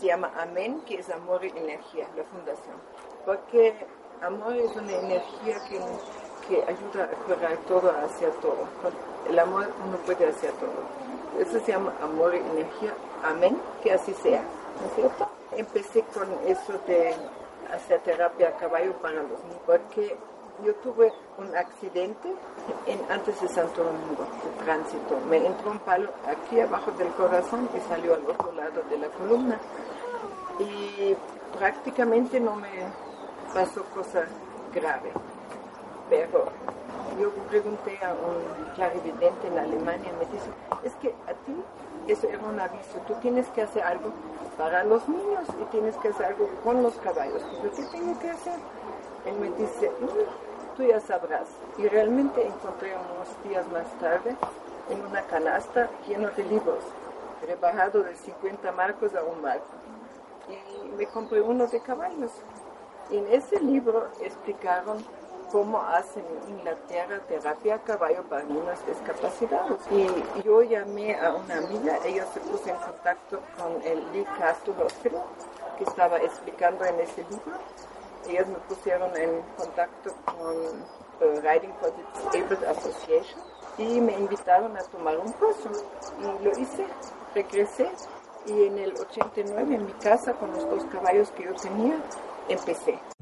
Se llama Amén, que es amor y energía, la fundación. Porque amor es una energía que, que ayuda a curar todo hacia todo. El amor uno puede hacer todo. Eso se llama amor y energía. Amén, que así sea. ¿No es cierto? Empecé con eso de hacer terapia a caballo para los niños, porque yo tuve un accidente en, antes de Santo Domingo, de tránsito. Me entró un palo aquí abajo del corazón y salió al otro lado de la columna. Y prácticamente no me pasó cosa grave. Pero yo pregunté a un clarividente en Alemania, me dice, es que a ti eso era un aviso, tú tienes que hacer algo para los niños y tienes que hacer algo con los caballos. ¿qué tengo que hacer? Él me dice, "Mm, tú ya sabrás. Y realmente encontré unos días más tarde en una canasta lleno de libros, rebajado de 50 marcos a un marco. Y me compré uno de caballos. En ese libro explicaron cómo hacen en Inglaterra terapia a caballo para niños discapacitados. Y yo llamé a una amiga, ella se puso en contacto con el Lee Castle Hospital, que estaba explicando en ese libro. Ellos me pusieron en contacto con eh, Riding for Disabled Association y me invitaron a tomar un curso. Y lo hice, regresé y en el 89 en mi casa con los dos caballos que yo tenía, empecé.